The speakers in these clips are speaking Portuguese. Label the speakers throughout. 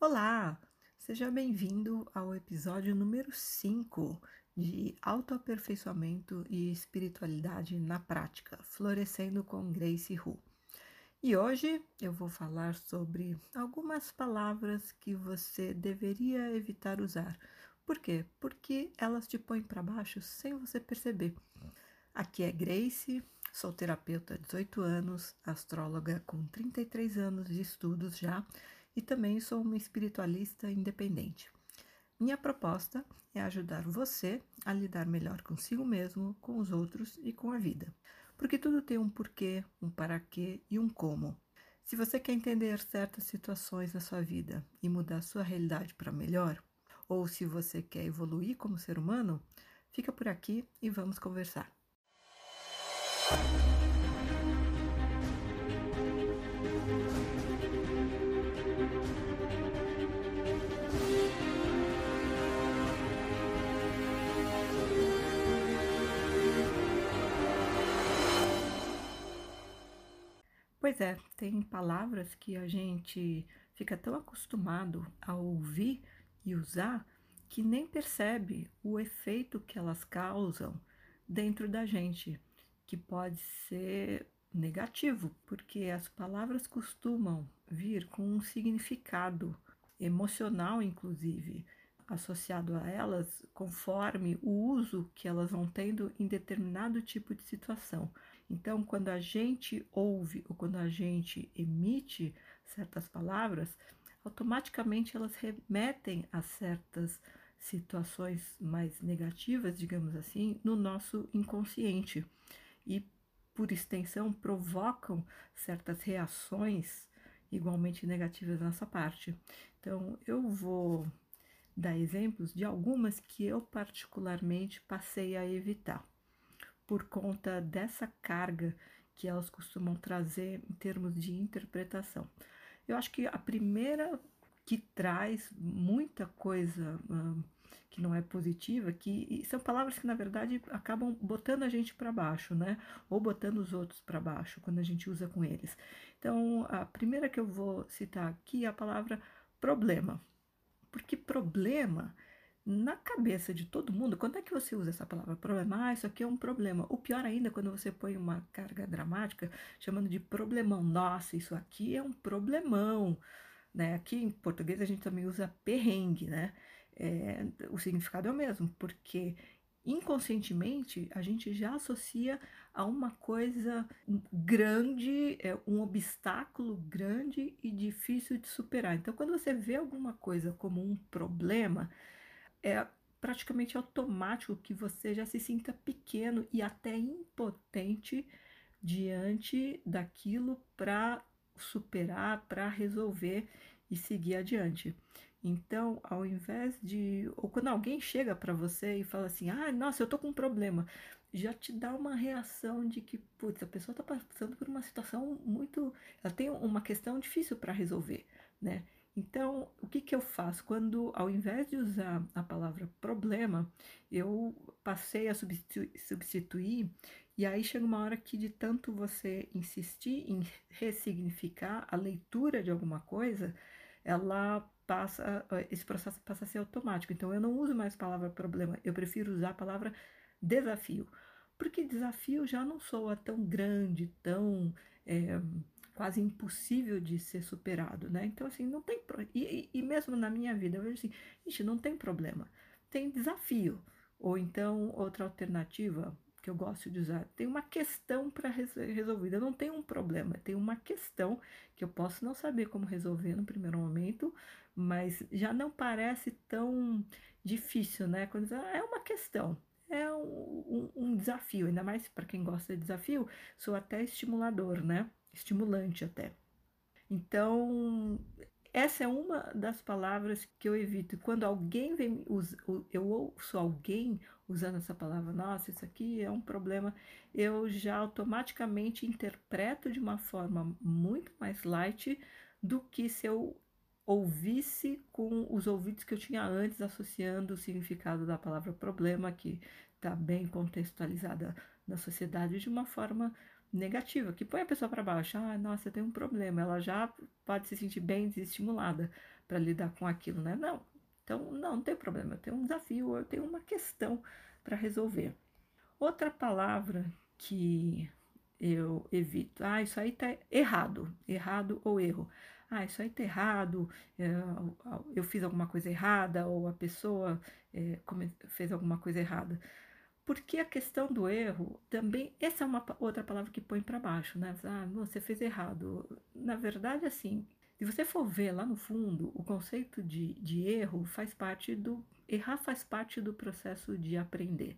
Speaker 1: Olá, seja bem-vindo ao episódio número 5 de Autoaperfeiçoamento e Espiritualidade na Prática, Florescendo com Grace Hu. E hoje eu vou falar sobre algumas palavras que você deveria evitar usar. Por quê? Porque elas te põem para baixo sem você perceber. Aqui é Grace, sou terapeuta há 18 anos, astróloga com 33 anos de estudos já e também sou uma espiritualista independente. Minha proposta é ajudar você a lidar melhor consigo mesmo, com os outros e com a vida. Porque tudo tem um porquê, um para quê e um como. Se você quer entender certas situações na sua vida e mudar sua realidade para melhor, ou se você quer evoluir como ser humano, fica por aqui e vamos conversar. Pois é, tem palavras que a gente fica tão acostumado a ouvir e usar que nem percebe o efeito que elas causam dentro da gente, que pode ser negativo, porque as palavras costumam vir com um significado emocional, inclusive, associado a elas, conforme o uso que elas vão tendo em determinado tipo de situação. Então, quando a gente ouve ou quando a gente emite certas palavras, automaticamente elas remetem a certas situações mais negativas, digamos assim, no nosso inconsciente e, por extensão, provocam certas reações igualmente negativas da nossa parte. Então, eu vou dar exemplos de algumas que eu particularmente passei a evitar por conta dessa carga que elas costumam trazer em termos de interpretação. Eu acho que a primeira que traz muita coisa que não é positiva, que são palavras que na verdade acabam botando a gente para baixo, né? Ou botando os outros para baixo quando a gente usa com eles. Então, a primeira que eu vou citar aqui é a palavra problema. Porque problema na cabeça de todo mundo, quando é que você usa essa palavra problema? Ah, isso aqui é um problema. O pior ainda é quando você põe uma carga dramática chamando de problemão. Nossa, isso aqui é um problemão. Né? Aqui em português a gente também usa perrengue, né? É, o significado é o mesmo, porque inconscientemente a gente já associa a uma coisa grande, é, um obstáculo grande e difícil de superar. Então, quando você vê alguma coisa como um problema, é praticamente automático que você já se sinta pequeno e até impotente diante daquilo para superar, para resolver e seguir adiante. Então, ao invés de. Ou quando alguém chega para você e fala assim: ah, nossa, eu tô com um problema, já te dá uma reação de que, putz, a pessoa tá passando por uma situação muito. Ela tem uma questão difícil para resolver, né? Então, o que, que eu faço? Quando, ao invés de usar a palavra problema, eu passei a substituir, substituir, e aí chega uma hora que, de tanto você insistir em ressignificar a leitura de alguma coisa, ela passa, esse processo passa a ser automático. Então, eu não uso mais a palavra problema, eu prefiro usar a palavra desafio. Porque desafio já não soa tão grande, tão. É, quase impossível de ser superado, né? Então, assim, não tem. E, e, mesmo na minha vida, eu vejo assim, gente, não tem problema, tem desafio. Ou então, outra alternativa que eu gosto de usar, tem uma questão para ser resolvida. Não tem um problema, tem uma questão que eu posso não saber como resolver no primeiro momento, mas já não parece tão difícil, né? Quando ah, é uma questão, é um, um, um desafio, ainda mais para quem gosta de desafio, sou até estimulador, né? Estimulante até. Então, essa é uma das palavras que eu evito. Quando alguém vem, eu ouço alguém usando essa palavra, nossa, isso aqui é um problema, eu já automaticamente interpreto de uma forma muito mais light do que se eu ouvisse com os ouvidos que eu tinha antes, associando o significado da palavra problema, que está bem contextualizada na sociedade, de uma forma negativa, que põe a pessoa para baixo. Ah, nossa, tem um problema. Ela já pode se sentir bem desestimulada. para lidar com aquilo, né? Não. Então, não, não tem problema, eu tenho um desafio, eu tenho uma questão para resolver. Outra palavra que eu evito, ah, isso aí tá errado, errado ou erro. Ah, isso aí tá errado, é, eu fiz alguma coisa errada, ou a pessoa é, fez alguma coisa errada. Porque a questão do erro também, essa é uma outra palavra que põe para baixo, né? Ah, você fez errado. Na verdade, assim, se você for ver lá no fundo, o conceito de, de erro faz parte do. Errar faz parte do processo de aprender.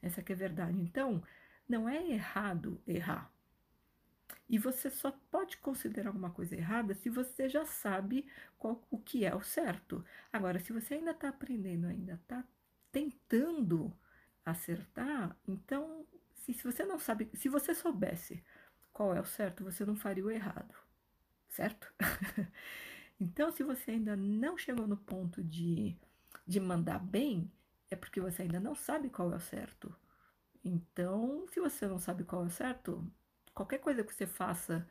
Speaker 1: Essa que é a verdade. Então, não é errado errar. E você só pode considerar alguma coisa errada se você já sabe qual, o que é o certo. Agora, se você ainda está aprendendo, ainda está tentando acertar, então, se, se você não sabe, se você soubesse qual é o certo, você não faria o errado, certo? então, se você ainda não chegou no ponto de, de mandar bem, é porque você ainda não sabe qual é o certo. Então, se você não sabe qual é o certo, qualquer coisa que você faça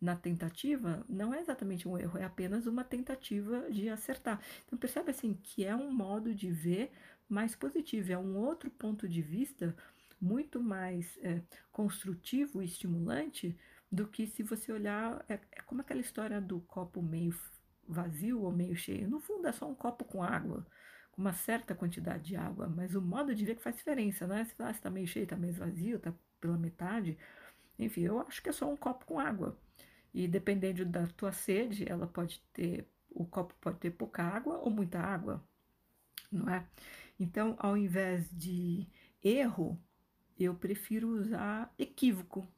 Speaker 1: na tentativa não é exatamente um erro, é apenas uma tentativa de acertar. Então percebe assim que é um modo de ver mais positivo, é um outro ponto de vista muito mais é, construtivo e estimulante do que se você olhar. É, é, como aquela história do copo meio vazio ou meio cheio. No fundo é só um copo com água, com uma certa quantidade de água, mas o modo de ver que faz diferença, né? Se ah, está meio cheio, está meio vazio, está pela metade. Enfim, eu acho que é só um copo com água. E dependendo da tua sede, ela pode ter, o copo pode ter pouca água ou muita água, não é? Então, ao invés de erro, eu prefiro usar equívoco.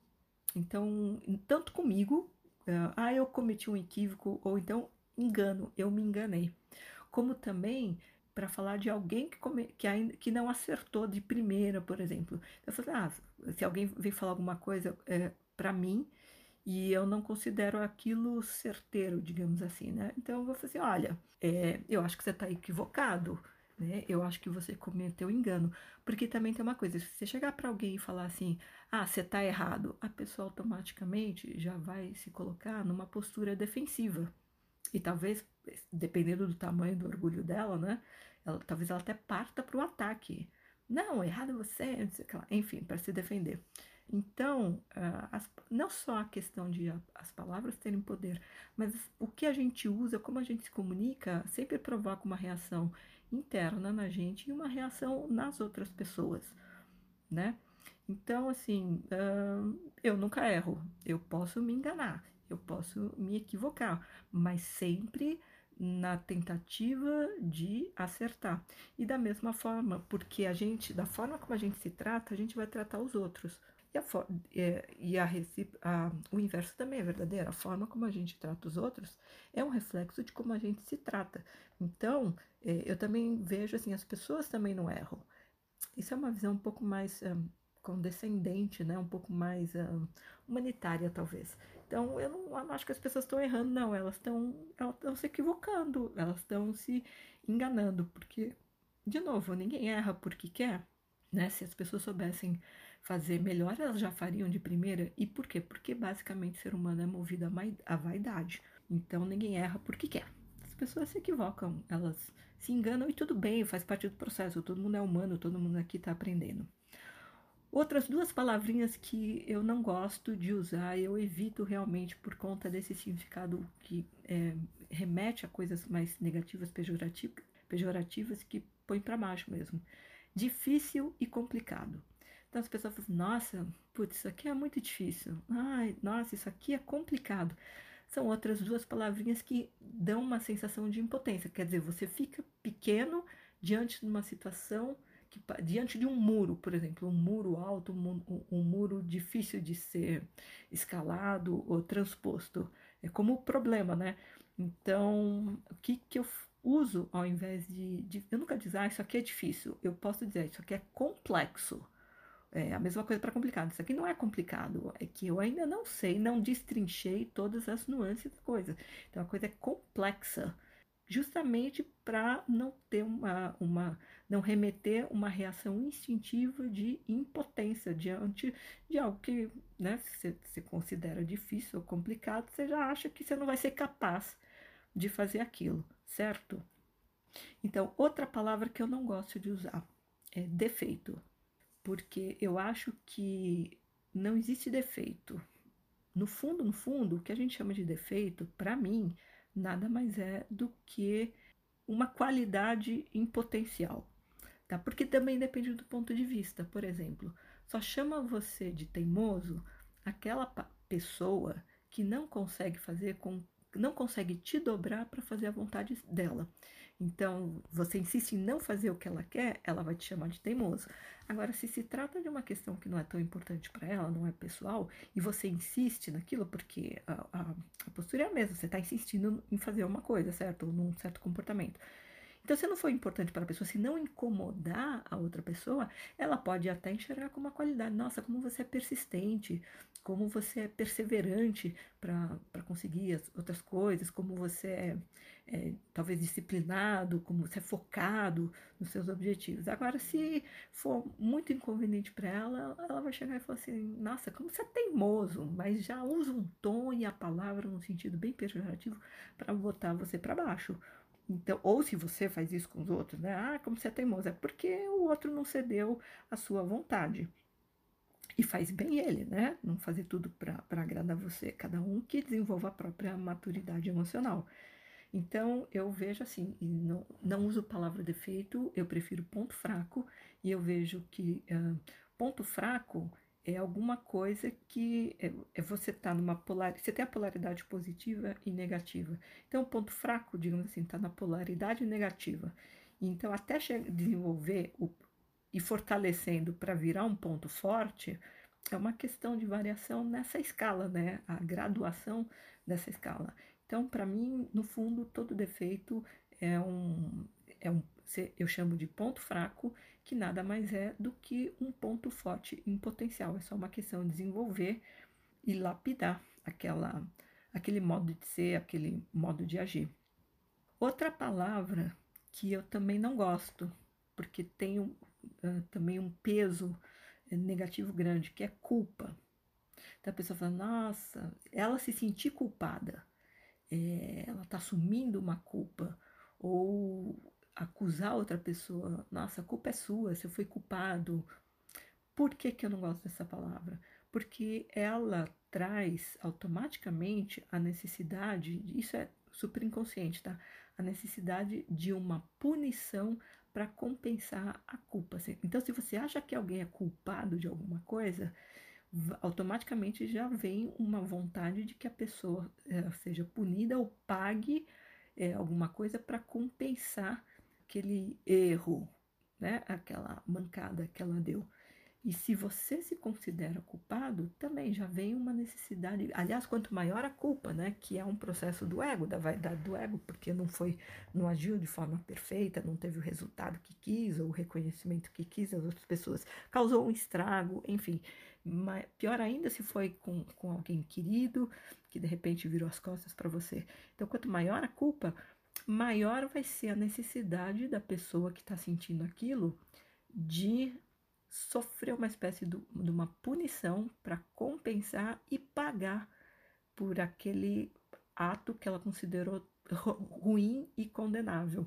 Speaker 1: Então, tanto comigo, uh, ah, eu cometi um equívoco, ou então engano, eu me enganei. Como também para falar de alguém que, come, que, ainda, que não acertou de primeira, por exemplo. Eu falei, ah, se alguém vem falar alguma coisa é, para mim e eu não considero aquilo certeiro, digamos assim, né? Então eu vou fazer, assim, olha, é, eu acho que você está equivocado né? Eu acho que você cometeu engano. Porque também tem uma coisa, se você chegar para alguém e falar assim, ah, você está errado, a pessoa automaticamente já vai se colocar numa postura defensiva. E talvez, dependendo do tamanho do orgulho dela, né? Ela, talvez ela até parta para o ataque. Não, errado você, não sei o que lá. enfim, para se defender. Então, uh, as, não só a questão de as palavras terem poder, mas o que a gente usa, como a gente se comunica, sempre provoca uma reação interna na gente e uma reação nas outras pessoas, né? Então, assim, eu nunca erro, eu posso me enganar, eu posso me equivocar, mas sempre na tentativa de acertar. E da mesma forma, porque a gente, da forma como a gente se trata, a gente vai tratar os outros. E, a, e a, a, o inverso também é verdadeiro. A forma como a gente trata os outros é um reflexo de como a gente se trata. Então, é, eu também vejo assim, as pessoas também não erram. Isso é uma visão um pouco mais um, condescendente, né? um pouco mais um, humanitária, talvez. Então, eu não, eu não acho que as pessoas estão errando, não. Elas estão elas se equivocando, elas estão se enganando, porque, de novo, ninguém erra porque quer. Né? Se as pessoas soubessem fazer melhor, elas já fariam de primeira. E por quê? Porque basicamente o ser humano é movido à vaidade. Então ninguém erra porque quer. As pessoas se equivocam, elas se enganam e tudo bem, faz parte do processo. Todo mundo é humano, todo mundo aqui está aprendendo. Outras duas palavrinhas que eu não gosto de usar, eu evito realmente por conta desse significado que é, remete a coisas mais negativas, pejorativas, pejorativas que põe para baixo mesmo. Difícil e complicado. Então as pessoas falam, nossa, putz, isso aqui é muito difícil. Ai, nossa, isso aqui é complicado. São outras duas palavrinhas que dão uma sensação de impotência. Quer dizer, você fica pequeno diante de uma situação, que, diante de um muro, por exemplo, um muro alto, um, um muro difícil de ser escalado ou transposto. É como problema, né? Então, o que, que eu uso ao invés de, de. Eu nunca dizer, ah, isso aqui é difícil. Eu posso dizer, isso aqui é complexo. É a mesma coisa para complicado. Isso aqui não é complicado, é que eu ainda não sei, não destrinchei todas as nuances da coisa. Então a coisa é complexa, justamente para não ter uma, uma, não remeter uma reação instintiva de impotência diante de algo que, né, você, você considera difícil ou complicado, você já acha que você não vai ser capaz de fazer aquilo, certo? Então, outra palavra que eu não gosto de usar é defeito, porque eu acho que não existe defeito. No fundo, no fundo, o que a gente chama de defeito, para mim, nada mais é do que uma qualidade em potencial, tá? Porque também depende do ponto de vista. Por exemplo, só chama você de teimoso aquela pessoa que não consegue fazer com não consegue te dobrar para fazer a vontade dela. Então, você insiste em não fazer o que ela quer, ela vai te chamar de teimoso. Agora, se se trata de uma questão que não é tão importante para ela, não é pessoal, e você insiste naquilo, porque a, a, a postura é a mesma, você está insistindo em fazer uma coisa, certo? Num certo comportamento. Então, se não for importante para a pessoa, se não incomodar a outra pessoa, ela pode até enxergar como uma qualidade. Nossa, como você é persistente, como você é perseverante para conseguir as outras coisas, como você é, é, talvez disciplinado, como você é focado nos seus objetivos. Agora, se for muito inconveniente para ela, ela vai chegar e falar assim: Nossa, como você é teimoso, mas já usa um tom e a palavra num sentido bem pejorativo para botar você para baixo. Então, ou se você faz isso com os outros, né? Ah, como você é teimoso, é porque o outro não cedeu a sua vontade. E faz bem ele, né? Não fazer tudo para agradar você. Cada um que desenvolva a própria maturidade emocional. Então, eu vejo assim, não, não uso palavra defeito, eu prefiro ponto fraco, e eu vejo que uh, ponto fraco é alguma coisa que é, é você tá numa polaridade, você tem a polaridade positiva e negativa. Então, o ponto fraco, digamos assim, está na polaridade negativa. Então, até desenvolver o, e fortalecendo para virar um ponto forte, é uma questão de variação nessa escala, né? A graduação dessa escala. Então, para mim, no fundo, todo defeito é um, é um, eu chamo de ponto fraco que nada mais é do que um ponto forte em potencial. É só uma questão de desenvolver e lapidar aquela, aquele modo de ser, aquele modo de agir. Outra palavra que eu também não gosto, porque tem um, uh, também um peso negativo grande, que é culpa. Então a pessoa fala, nossa, ela se sentir culpada, é, ela está assumindo uma culpa, ou acusar outra pessoa, nossa, a culpa é sua, você foi culpado. Por que, que eu não gosto dessa palavra? Porque ela traz automaticamente a necessidade, isso é super inconsciente, tá? A necessidade de uma punição para compensar a culpa. Então, se você acha que alguém é culpado de alguma coisa, automaticamente já vem uma vontade de que a pessoa é, seja punida ou pague é, alguma coisa para compensar aquele erro, né? aquela mancada que ela deu. E se você se considera culpado, também já vem uma necessidade. Aliás, quanto maior a culpa, né? Que é um processo do ego, da vaidade do ego, porque não foi, não agiu de forma perfeita, não teve o resultado que quis, ou o reconhecimento que quis das outras pessoas, causou um estrago, enfim. Mas pior ainda se foi com, com alguém querido, que de repente virou as costas para você. Então, quanto maior a culpa, maior vai ser a necessidade da pessoa que está sentindo aquilo de sofrer uma espécie de, uma punição para compensar e pagar por aquele ato que ela considerou ruim e condenável.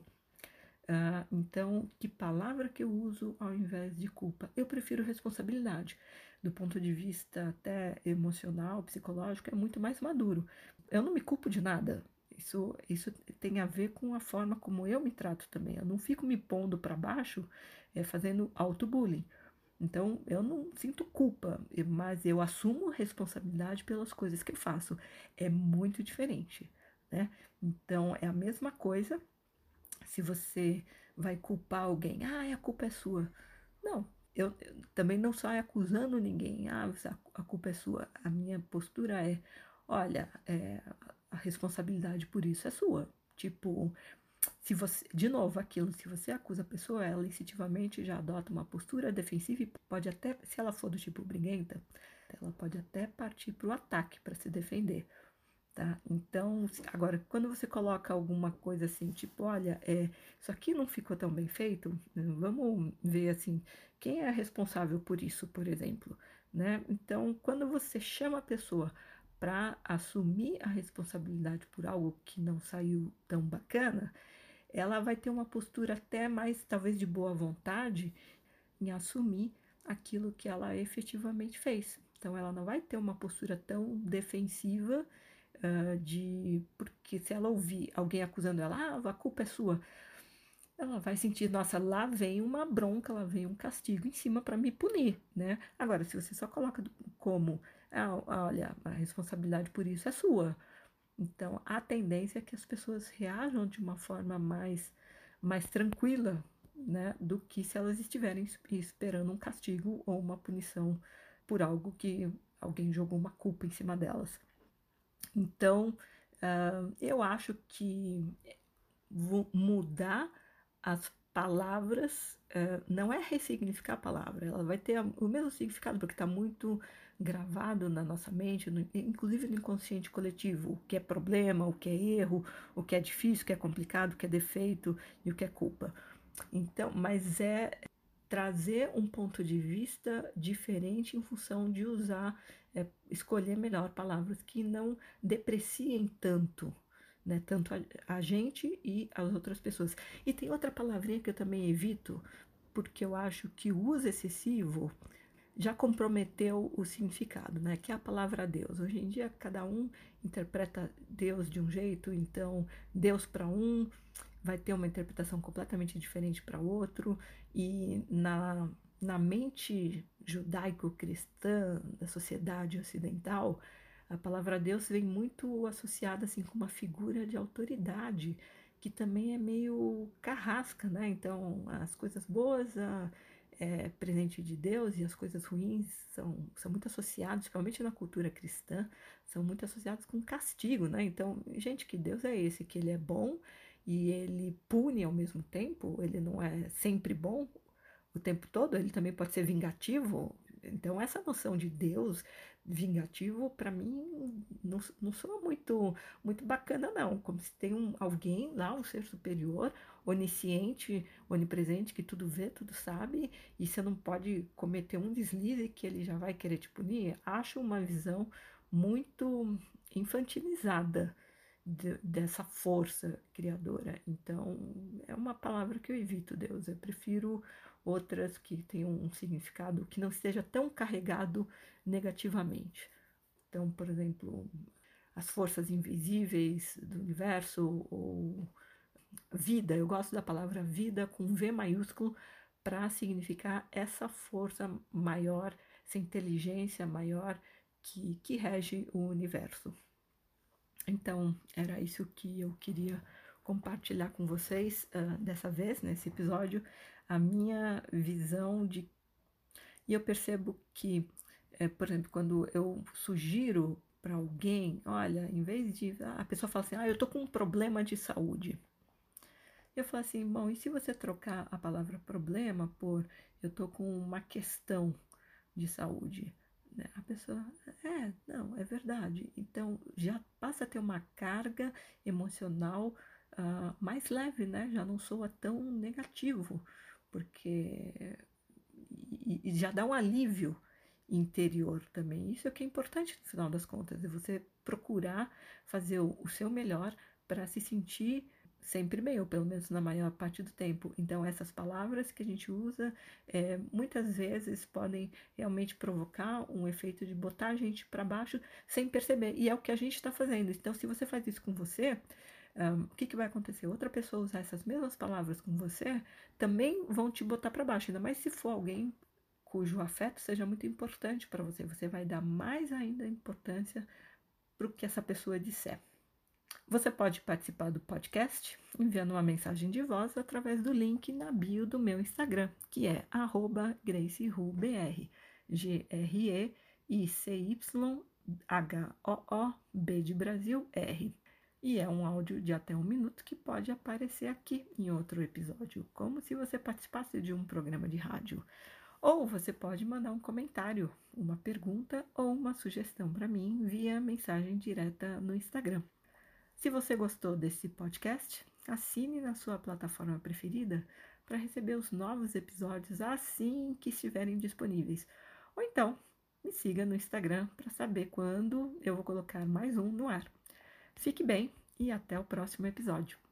Speaker 1: Uh, então, que palavra que eu uso ao invés de culpa? Eu prefiro responsabilidade. Do ponto de vista até emocional, psicológico, é muito mais maduro. Eu não me culpo de nada. Isso, isso tem a ver com a forma como eu me trato também. Eu não fico me pondo para baixo é, fazendo auto-bullying. Então, eu não sinto culpa, mas eu assumo responsabilidade pelas coisas que eu faço. É muito diferente, né? Então, é a mesma coisa se você vai culpar alguém. Ah, a culpa é sua. Não, eu, eu também não saio acusando ninguém. Ah, a culpa é sua. A minha postura é, olha, é, a responsabilidade por isso é sua. Tipo, se você, de novo, aquilo, se você acusa a pessoa, ela instintivamente já adota uma postura defensiva e pode até, se ela for do tipo briguenta, ela pode até partir para o ataque para se defender. Tá? Então, agora, quando você coloca alguma coisa assim, tipo, olha, é, isso aqui não ficou tão bem feito, vamos ver assim, quem é responsável por isso, por exemplo, né? Então, quando você chama a pessoa para assumir a responsabilidade por algo que não saiu tão bacana, ela vai ter uma postura até mais, talvez, de boa vontade em assumir aquilo que ela efetivamente fez. Então, ela não vai ter uma postura tão defensiva uh, de. Porque se ela ouvir alguém acusando ela, ah, a culpa é sua, ela vai sentir, nossa, lá vem uma bronca, lá vem um castigo em cima para me punir, né? Agora, se você só coloca como, ah, olha, a responsabilidade por isso é sua. Então, a tendência é que as pessoas reajam de uma forma mais, mais tranquila, né? Do que se elas estiverem esperando um castigo ou uma punição por algo que alguém jogou uma culpa em cima delas. Então, uh, eu acho que mudar as palavras uh, não é ressignificar a palavra, ela vai ter o mesmo significado, porque está muito gravado na nossa mente, no, inclusive no inconsciente coletivo, o que é problema, o que é erro, o que é difícil, o que é complicado, o que é defeito e o que é culpa. Então, mas é trazer um ponto de vista diferente em função de usar, é, escolher melhor palavras que não depreciem tanto né? Tanto a, a, gente e as outras pessoas. E tem outra palavrinha que eu também evito, porque eu acho que o uso excessivo já comprometeu o significado, né? Que é a palavra Deus. Hoje em dia cada um interpreta Deus de um jeito, então Deus para um vai ter uma interpretação completamente diferente para outro e na na mente judaico-cristã da sociedade ocidental, a palavra Deus vem muito associada assim com uma figura de autoridade que também é meio carrasca, né? Então, as coisas boas a, é presente de Deus e as coisas ruins são, são muito associadas, principalmente na cultura cristã, são muito associadas com castigo, né? Então, gente, que Deus é esse? Que ele é bom e ele pune ao mesmo tempo, ele não é sempre bom o tempo todo, ele também pode ser vingativo. Então, essa noção de Deus vingativo, para mim, não, não soa muito, muito bacana, não. Como se tem um, alguém lá, um ser superior, onisciente, onipresente, que tudo vê, tudo sabe, e você não pode cometer um deslize que ele já vai querer te punir. Acho uma visão muito infantilizada de, dessa força criadora. Então, é uma palavra que eu evito, Deus. Eu prefiro outras que tenham um significado que não esteja tão carregado negativamente. Então, por exemplo, as forças invisíveis do universo ou vida, eu gosto da palavra vida com V maiúsculo para significar essa força maior, essa inteligência maior que, que rege o universo. Então, era isso que eu queria compartilhar com vocês uh, dessa vez, nesse episódio, a minha visão de. E eu percebo que, é, por exemplo, quando eu sugiro para alguém, olha, em vez de. A pessoa fala assim, ah, eu tô com um problema de saúde. Eu falo assim, bom, e se você trocar a palavra problema por eu tô com uma questão de saúde? Né? A pessoa, é, não, é verdade. Então já passa a ter uma carga emocional uh, mais leve, né? Já não soa tão negativo porque e, e já dá um alívio interior também. Isso é que é importante no final das contas, é você procurar fazer o, o seu melhor para se sentir sempre ou pelo menos na maior parte do tempo. Então, essas palavras que a gente usa é, muitas vezes podem realmente provocar um efeito de botar a gente para baixo sem perceber. E é o que a gente está fazendo. Então, se você faz isso com você, um, o que, que vai acontecer? Outra pessoa usar essas mesmas palavras com você também vão te botar para baixo, ainda mais se for alguém cujo afeto seja muito importante para você. Você vai dar mais ainda importância para o que essa pessoa disser. Você pode participar do podcast enviando uma mensagem de voz através do link na bio do meu Instagram, que é GraceRuBR. G-R-E-I-C-Y-H-O-O-B de Brasil R e é um áudio de até um minuto que pode aparecer aqui em outro episódio, como se você participasse de um programa de rádio. Ou você pode mandar um comentário, uma pergunta ou uma sugestão para mim via mensagem direta no Instagram. Se você gostou desse podcast, assine na sua plataforma preferida para receber os novos episódios assim que estiverem disponíveis. Ou então, me siga no Instagram para saber quando eu vou colocar mais um no ar. Fique bem e até o próximo episódio.